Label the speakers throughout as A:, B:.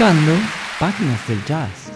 A: Escuchando Páginas del Jazz.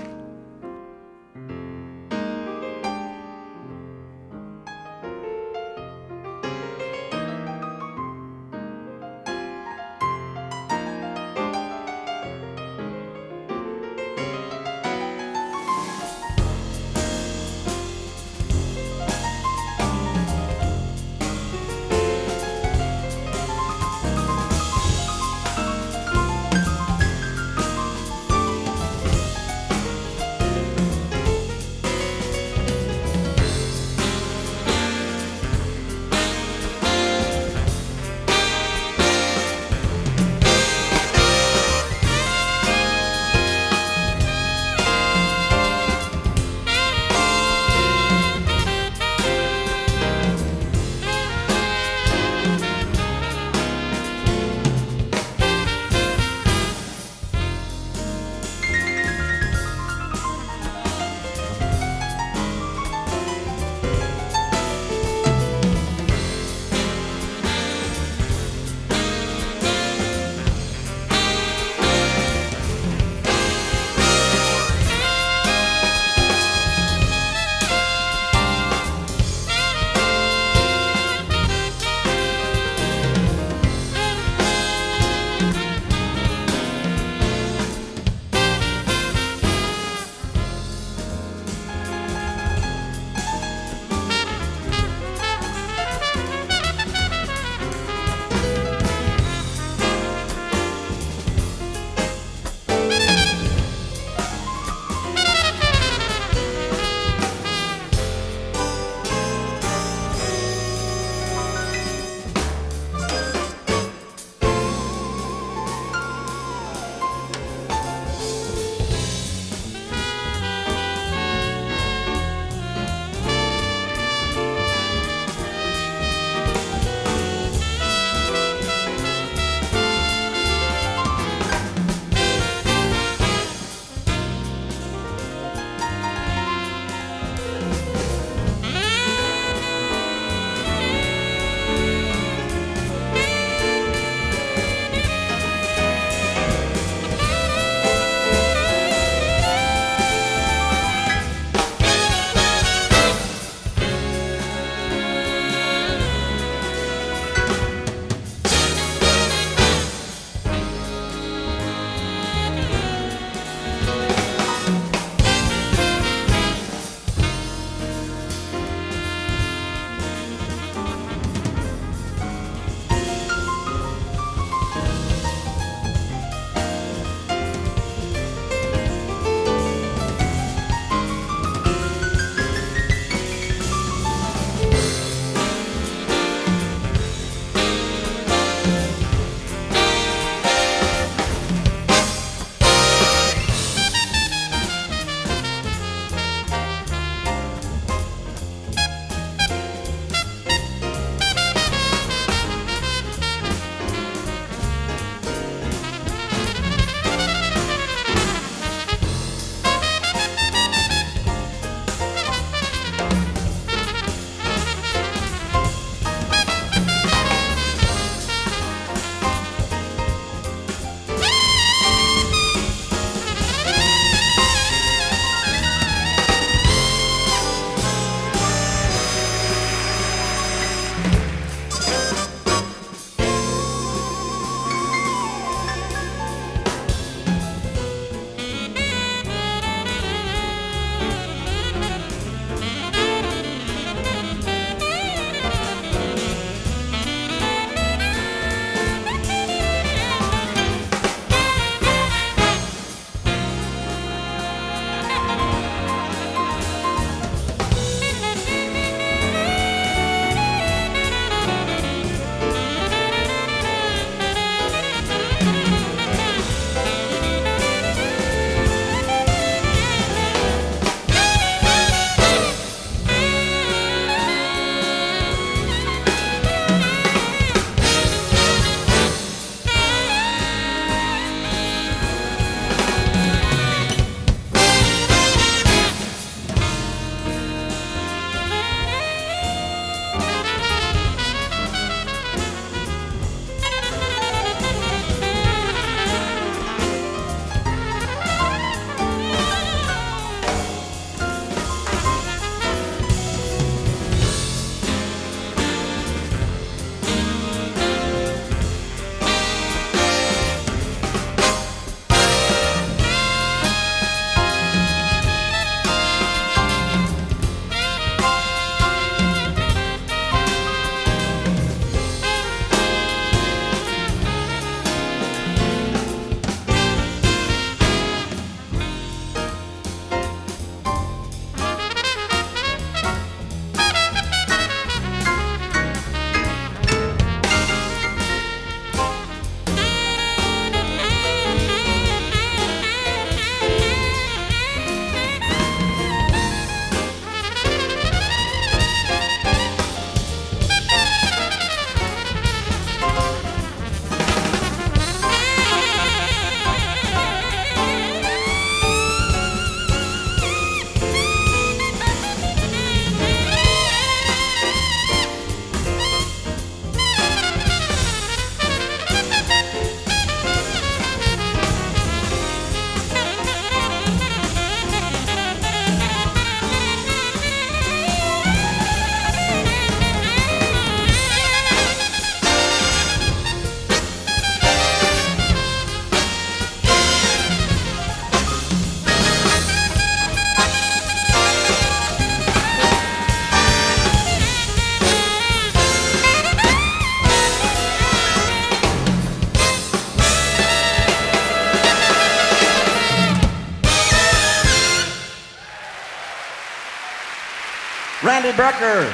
B: Brecker,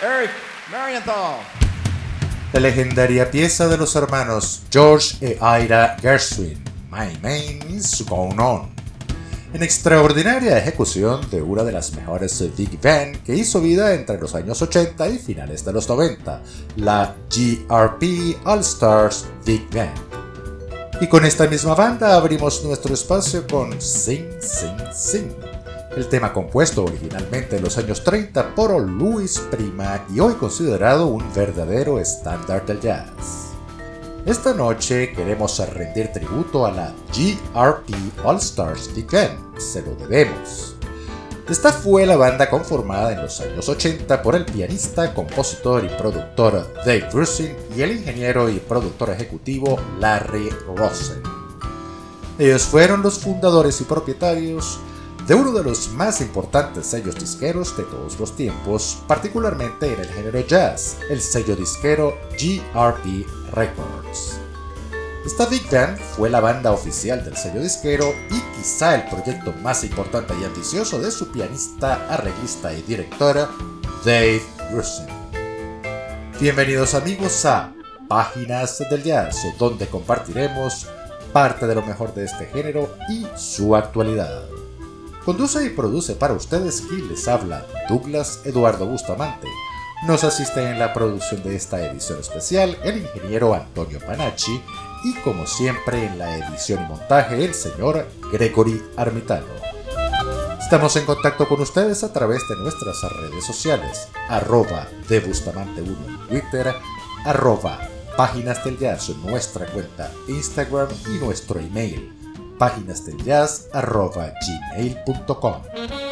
B: Eric Marienthal.
C: La legendaria pieza de los hermanos George e Ira Gershwin, My Name is Going On. En extraordinaria ejecución de una de las mejores big band que hizo vida entre los años 80 y finales de los 90, la GRP All Stars Big Band. Y con esta misma banda abrimos nuestro espacio con Sing Sing Sing, el tema compuesto originalmente en los años 30 por Louis Prima y hoy considerado un verdadero estándar del jazz. Esta noche queremos rendir tributo a la GRP All Stars Big se lo debemos. Esta fue la banda conformada en los años 80 por el pianista, compositor y productor Dave Brusin y el ingeniero y productor ejecutivo Larry Rosen. Ellos fueron los fundadores y propietarios de uno de los más importantes sellos disqueros de todos los tiempos, particularmente en el género jazz, el sello disquero GRP Records. Esta Big Band fue la banda oficial del sello disquero y quizá el proyecto más importante y ambicioso de su pianista, arreglista y directora, Dave Grusin. Bienvenidos amigos a Páginas del Jazz, donde compartiremos parte de lo mejor de este género y su actualidad. Conduce y produce para ustedes y les habla Douglas Eduardo Bustamante. Nos asiste en la producción de esta edición especial el ingeniero Antonio Panacci y como siempre en la edición y montaje el señor Gregory Armitano. Estamos en contacto con ustedes a través de nuestras redes sociales, arroba de Bustamante 1 en Twitter, arroba páginas del jazz nuestra cuenta Instagram y nuestro email páginasdeljazz.gmail.com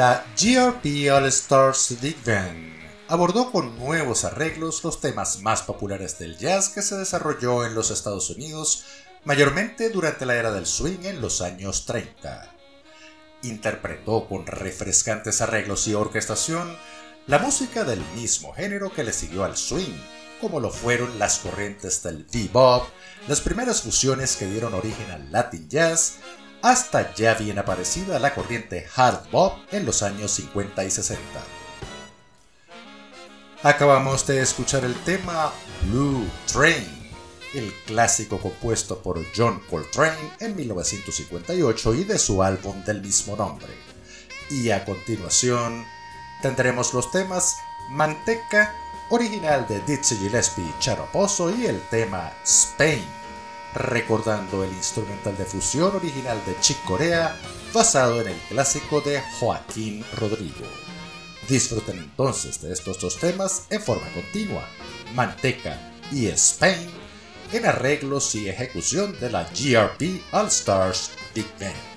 C: La GRP All Stars Big Band abordó con nuevos arreglos los temas más populares del jazz que se desarrolló en los Estados Unidos, mayormente durante la era del swing en los años 30. Interpretó con refrescantes arreglos y orquestación la música del mismo género que le siguió al swing, como lo fueron las corrientes del bebop, las primeras fusiones que dieron origen al Latin Jazz, hasta ya bien aparecida la corriente hard bop en los años 50 y 60. Acabamos de escuchar el tema Blue Train, el clásico compuesto por John Coltrane en 1958 y de su álbum del mismo nombre. Y a continuación tendremos los temas Manteca, original de Dizzy Gillespie y Charo y el tema Spain recordando el instrumental de fusión original de Chick Corea, basado en el clásico de Joaquín Rodrigo. Disfruten entonces de estos dos temas en forma continua, Manteca y Spain, en arreglos y ejecución de la GRP All Stars Big Band.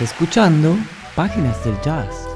A: Escuchando Páginas del Jazz.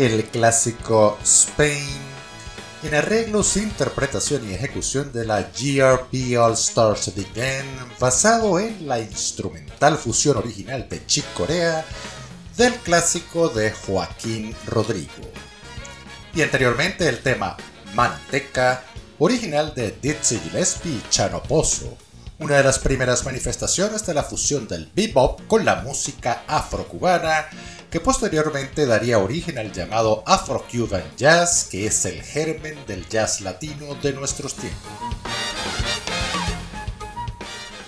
C: El clásico Spain en arreglos, interpretación y ejecución de la GRP All Stars Band, basado en la instrumental fusión original de Chick Corea del clásico de Joaquín Rodrigo. Y anteriormente el tema Manteca, original de Dizzy Gillespie y Chano Pozo, una de las primeras manifestaciones de la fusión del bebop con la música afrocubana que posteriormente daría origen al llamado Afro-Cuban Jazz, que es el germen del jazz latino de nuestros tiempos.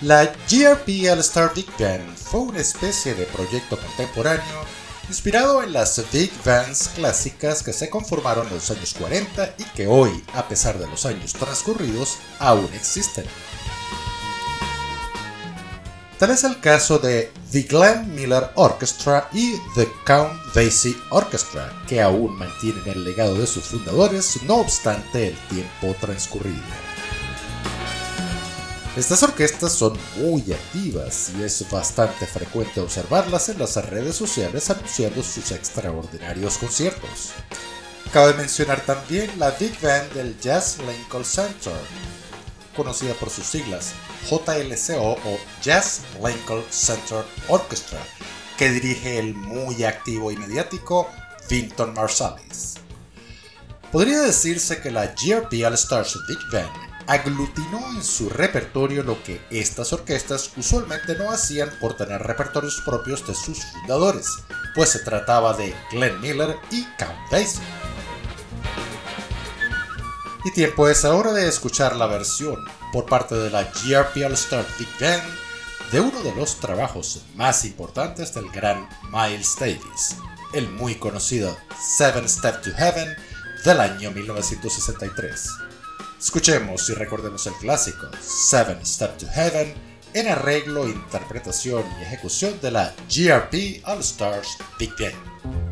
C: La GRP All Star Big Band fue una especie de proyecto contemporáneo inspirado en las big bands clásicas que se conformaron en los años 40 y que hoy, a pesar de los años transcurridos, aún existen. Tal es el caso de The Glenn Miller Orchestra y The Count Basie Orchestra, que aún mantienen el legado de sus fundadores no obstante el tiempo transcurrido. Estas orquestas son muy activas y es bastante frecuente observarlas en las redes sociales anunciando sus extraordinarios conciertos. Cabe mencionar también la Big Band del Jazz Lincoln Center, conocida por sus siglas JLCO o Jazz Lincoln Center Orchestra, que dirige el muy activo y mediático Vinton Marsalis. Podría decirse que la GRP All Stars Big Band aglutinó en su repertorio lo que estas orquestas usualmente no hacían por tener repertorios propios de sus fundadores, pues se trataba de Glenn Miller y Count Basie. Y tiempo es ahora de escuchar la versión por parte de la GRP All Star Big Band de uno de los trabajos más importantes del gran Miles Davis, el muy conocido Seven Step to Heaven del año 1963. Escuchemos y recordemos el clásico Seven Step to Heaven en arreglo, interpretación y ejecución de la GRP All Stars Big Band.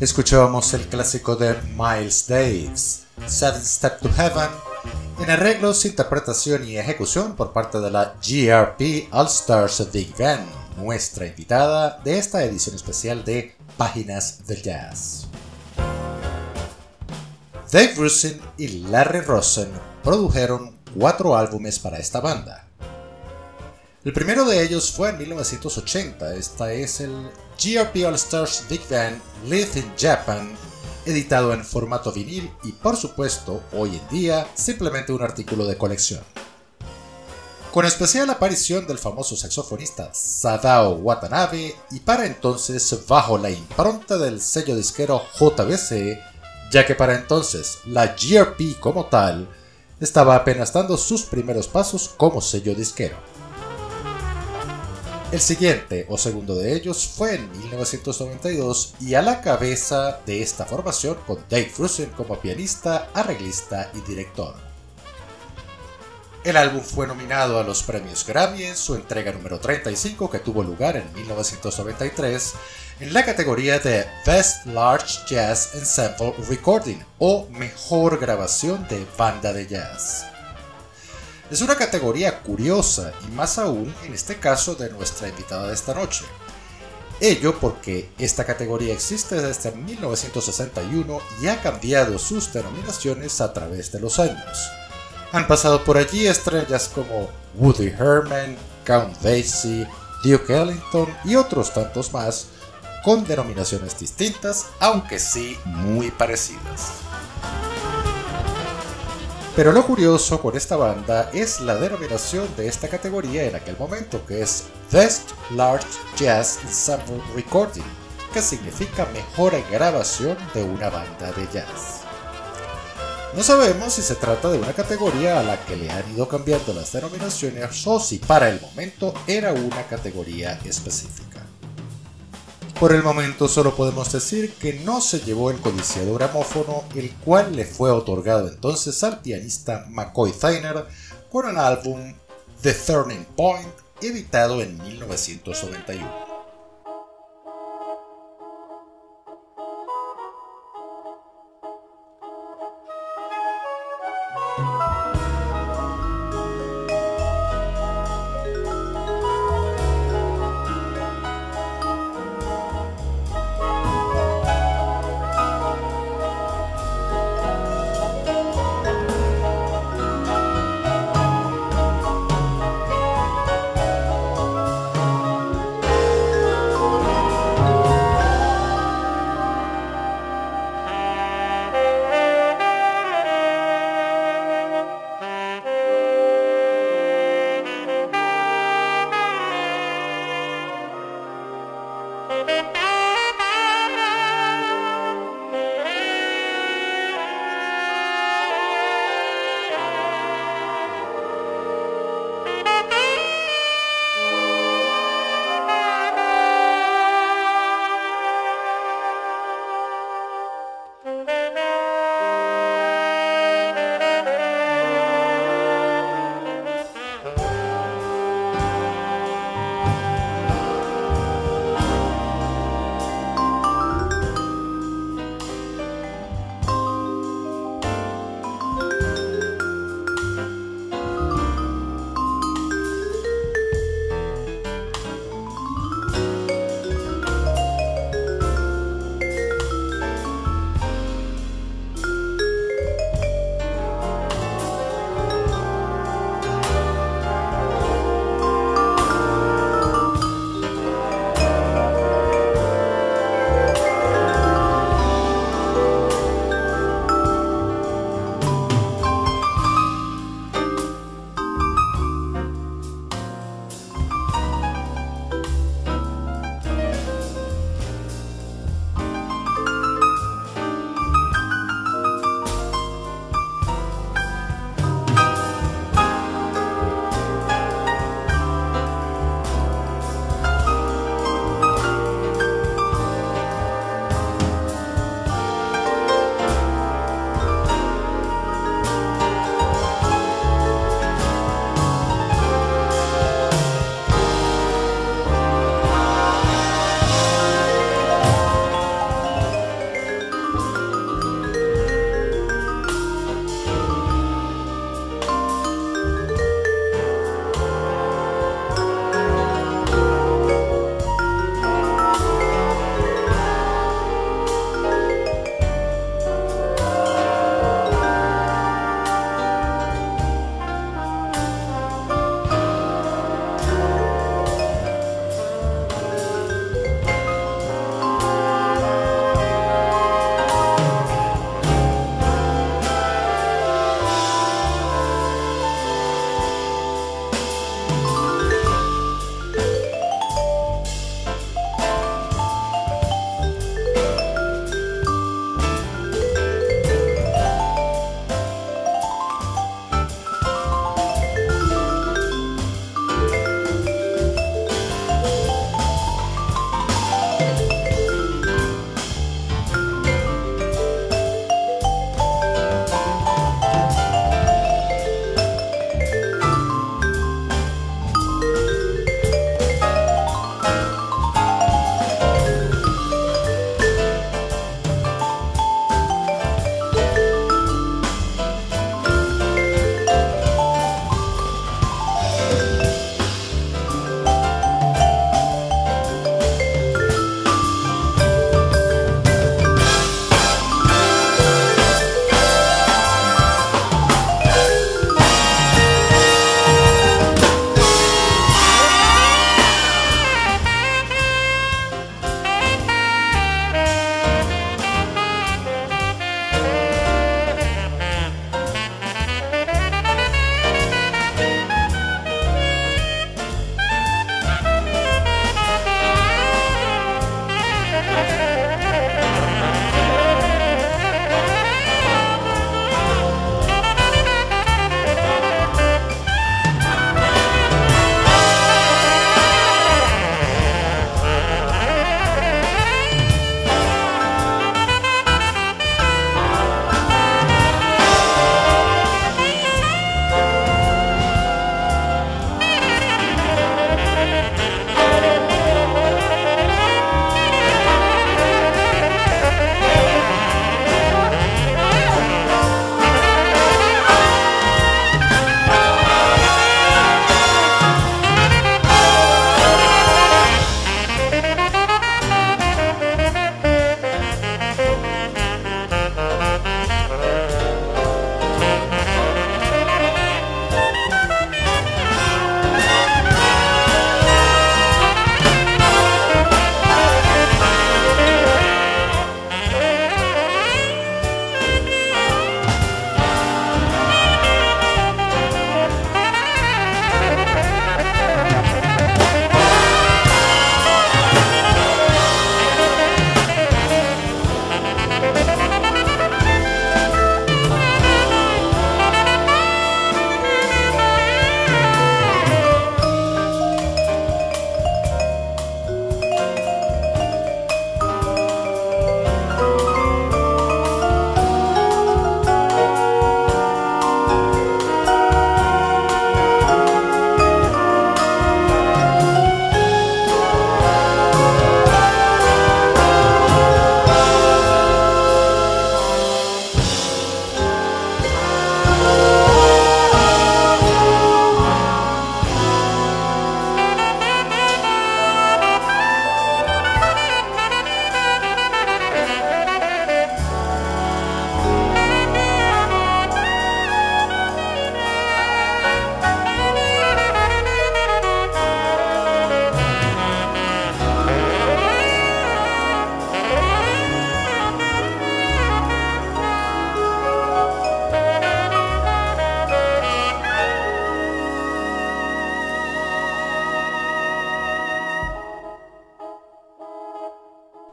C: Escuchábamos el clásico de Miles Davis, Seven Step to Heaven, en arreglos, interpretación y ejecución por parte de la GRP All Stars Big Band, nuestra invitada de esta edición especial de Páginas del Jazz. Dave Rusin y Larry Rosen produjeron cuatro álbumes para esta banda. El primero de ellos fue en 1980, esta es el GRP All Stars Big Band Live in Japan, editado en formato vinil y por supuesto, hoy en día, simplemente un artículo de colección. Con especial aparición del famoso saxofonista Sadao Watanabe y para entonces bajo la impronta del sello disquero JBC, ya que para entonces la GRP como tal estaba apenas dando sus primeros pasos como sello disquero. El siguiente o segundo de ellos fue en 1992 y a la cabeza de esta formación con Dave Rusin como pianista, arreglista y director. El álbum fue nominado a los premios Grammy en su entrega número 35 que tuvo lugar en 1993 en la categoría de Best Large Jazz Ensemble Recording o Mejor Grabación de Banda de Jazz. Es una categoría curiosa y más aún en este caso de nuestra invitada de esta noche. Ello porque esta categoría existe desde 1961 y ha cambiado sus denominaciones a través de los años. Han pasado por allí estrellas como Woody Herman, Count Basie, Duke Ellington y otros tantos más, con denominaciones distintas, aunque sí muy parecidas. Pero lo curioso con esta banda es la denominación de esta categoría en aquel momento, que es Best Large Jazz Ensemble Recording, que significa mejor grabación de una banda de jazz. No sabemos si se trata de una categoría a la que le han ido cambiando las denominaciones o si para el momento era una categoría específica. Por el momento solo podemos decir que no se llevó el codiciado gramófono, el cual le fue otorgado entonces al pianista McCoy Tyner con el álbum The Turning Point, editado en 1991.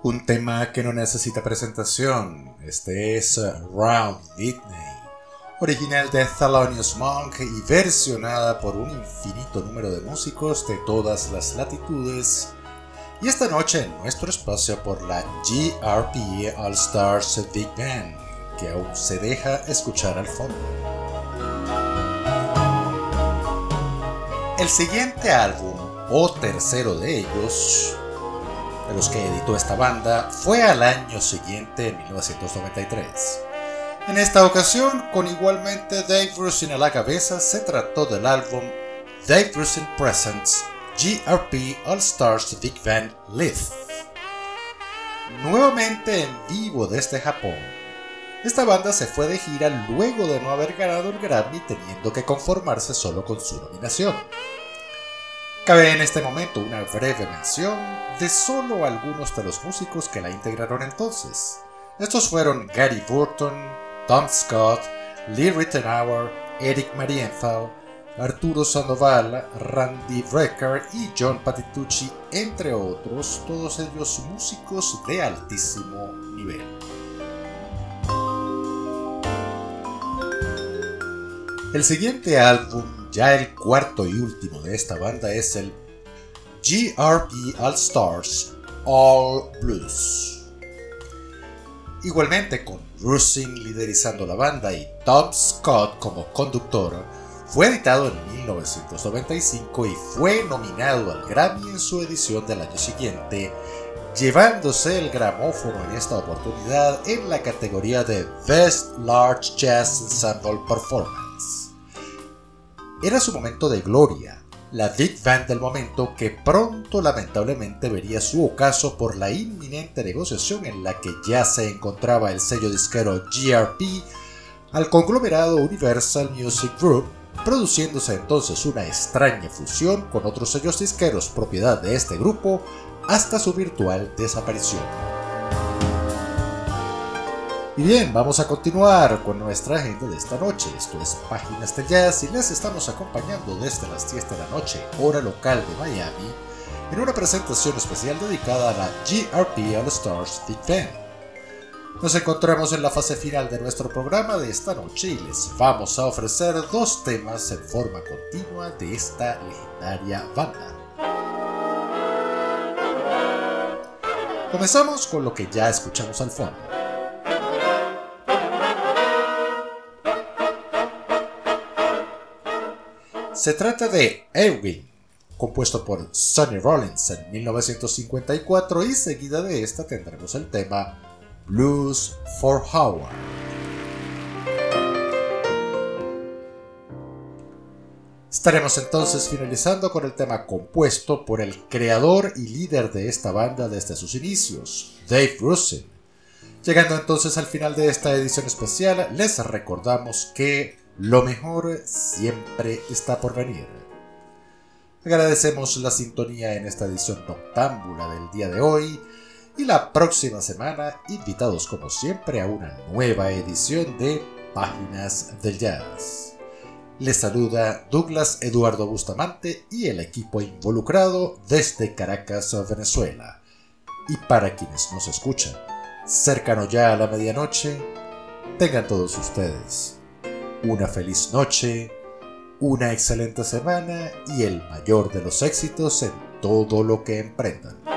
C: Un tema que no necesita presentación. Este es Round Whitney, original de Thelonious Monk y versionada por un infinito número de músicos de todas las latitudes. Y esta noche en nuestro espacio por la GRP All Stars Big Band, que aún se deja escuchar al fondo. El siguiente álbum, o tercero de ellos, de los que editó esta banda fue al año siguiente, en 1993. En esta ocasión, con igualmente Dave Rusin a la cabeza, se trató del álbum Dave Rusin Presents GRP All Stars Big Band Live. Nuevamente en vivo desde Japón. Esta banda se fue de gira luego de no haber ganado el Grammy teniendo que conformarse solo con su nominación. Cabe en este momento una breve mención de solo algunos de los músicos que la integraron entonces. Estos fueron Gary Burton, Tom Scott, Lee Rittenauer, Eric Marienthal, Arturo Sandoval, Randy Brecker y John Patitucci, entre otros, todos ellos músicos de altísimo nivel. El siguiente álbum ya el cuarto y último de esta banda es el GRP All Stars All Blues. Igualmente con Rusin liderizando la banda y Tom Scott como conductor, fue editado en 1995 y fue nominado al Grammy en su edición del año siguiente, llevándose el gramófono en esta oportunidad en la categoría de Best Large Jazz Ensemble Performance. Era su momento de gloria, la big band del momento que pronto lamentablemente vería su ocaso por la inminente negociación en la que ya se encontraba el sello disquero GRP al conglomerado Universal Music Group, produciéndose entonces una extraña fusión con otros sellos disqueros propiedad de este grupo hasta su virtual desaparición. Y bien, vamos a continuar con nuestra agenda de esta noche. Esto es Páginas de Jazz y les estamos acompañando desde las 10 de la noche, hora local de Miami, en una presentación especial dedicada a la GRP All Stars Big Band. Nos encontramos en la fase final de nuestro programa de esta noche y les vamos a ofrecer dos temas en forma continua de esta legendaria banda. Comenzamos con lo que ya escuchamos al fondo. Se trata de Ewing, compuesto por Sonny Rollins en 1954 y seguida de esta tendremos el tema Blues for Howard. Estaremos entonces finalizando con el tema compuesto por el creador y líder de esta banda desde sus inicios, Dave Rusin. Llegando entonces al final de esta edición especial, les recordamos que lo mejor siempre está por venir. Agradecemos la sintonía en esta edición noctámbula del día de hoy y la próxima semana invitados como siempre a una nueva edición de Páginas del Jazz. Les saluda Douglas Eduardo Bustamante y el equipo involucrado desde Caracas, Venezuela. Y para quienes nos escuchan, cercano ya a la medianoche, tengan todos ustedes una feliz noche, una excelente semana y el mayor de los éxitos en todo lo que emprendan.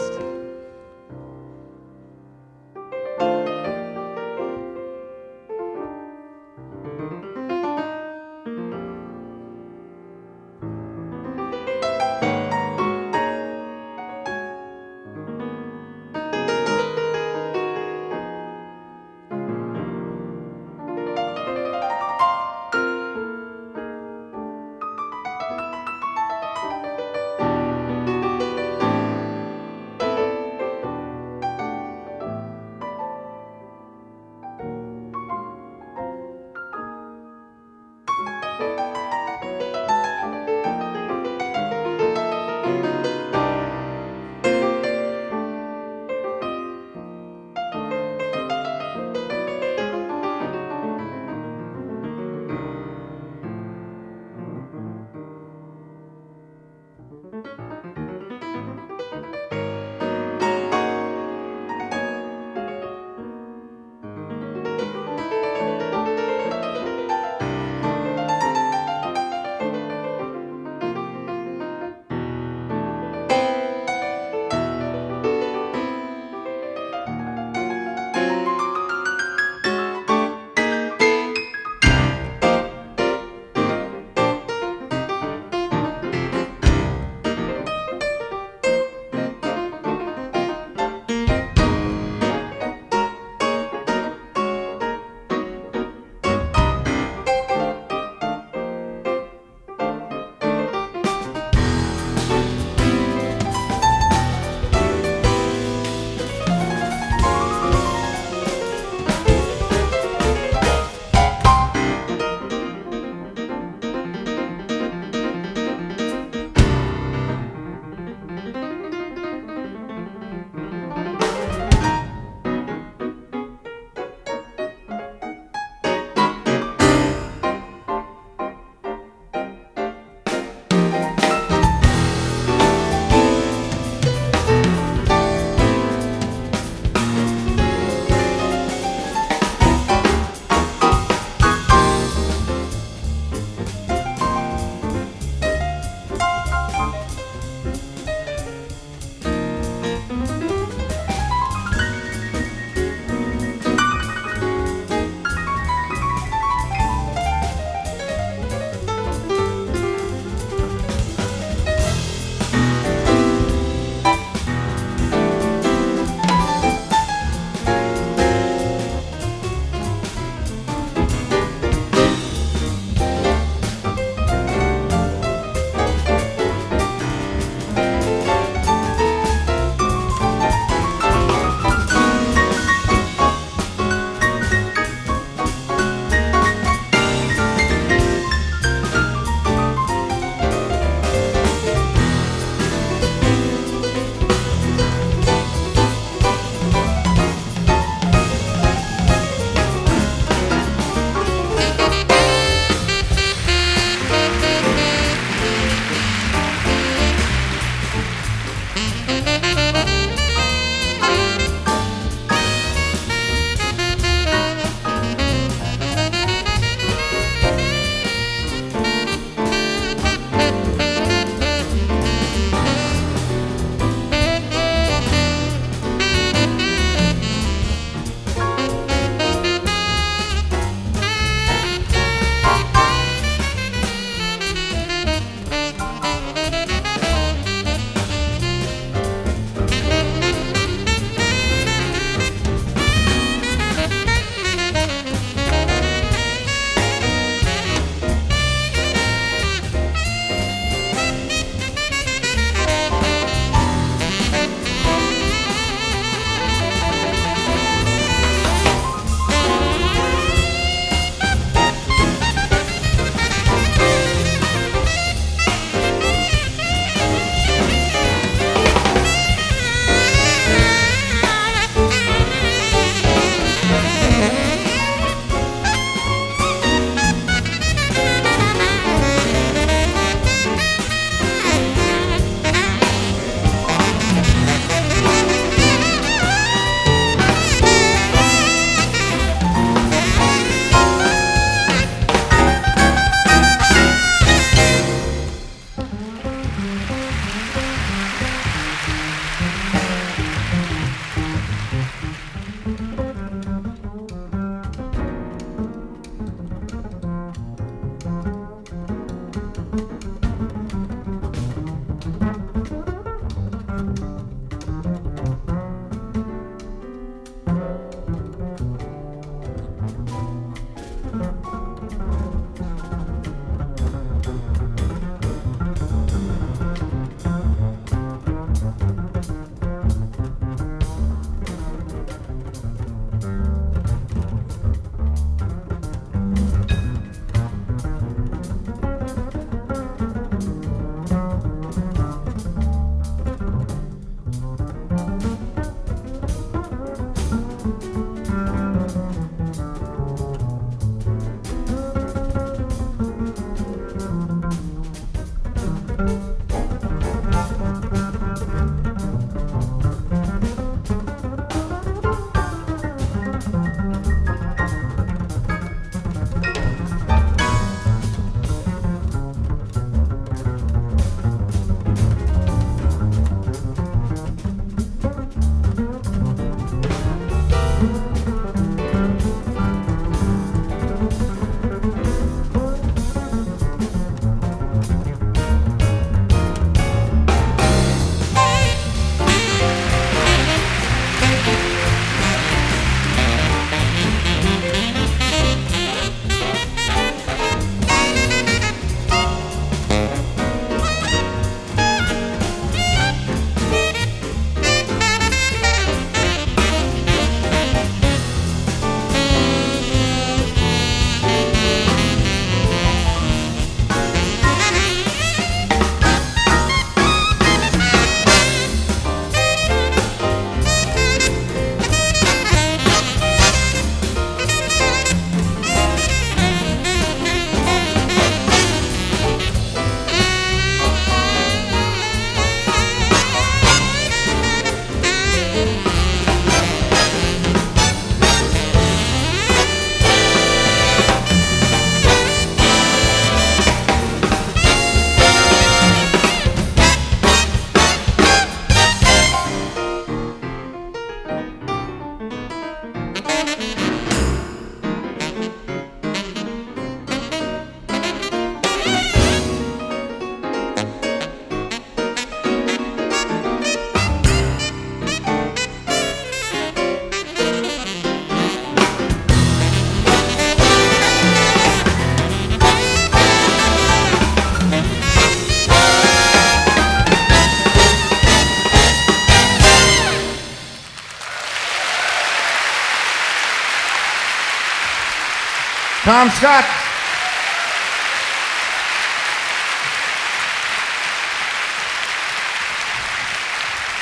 B: Tom Scott.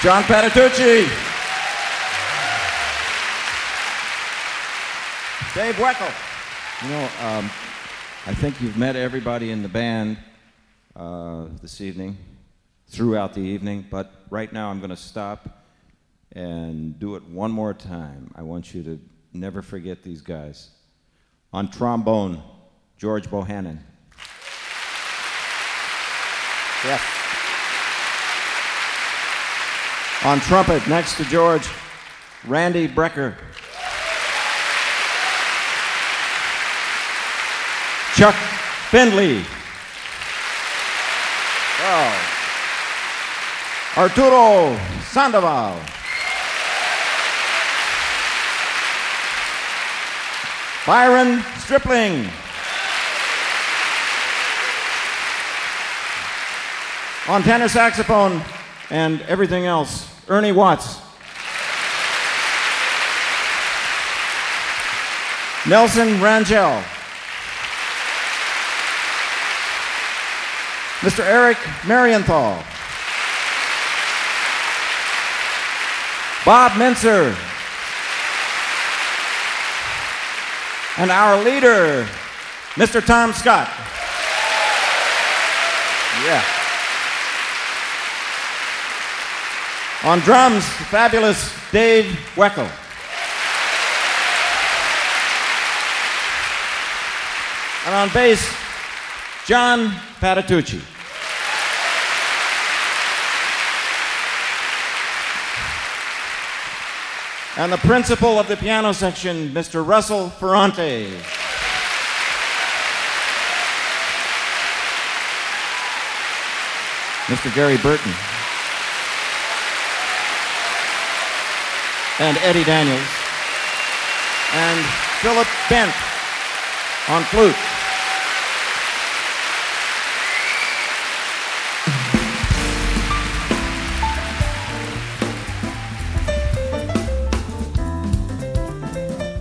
B: John Patitucci. Dave Weckel.
D: You know, um, I think you've met everybody in the band uh, this evening, throughout the evening, but right now I'm going to stop and do it one more time. I want you to never forget these guys. On trombone, George Bohannon.
B: Yes. On trumpet, next to George, Randy Brecker. Chuck Findley. Oh. Arturo Sandoval. Byron Stripling. On tenor saxophone and everything else, Ernie Watts. Nelson Rangel. Mr. Eric Marienthal. Bob Mincer. And our leader, Mr. Tom Scott. Yeah. On drums, fabulous Dave Weckel. And on bass, John Patitucci. And the principal of the piano section, Mr. Russell Ferrante. Mr. Gary Burton. And Eddie Daniels. And Philip Bent on flute.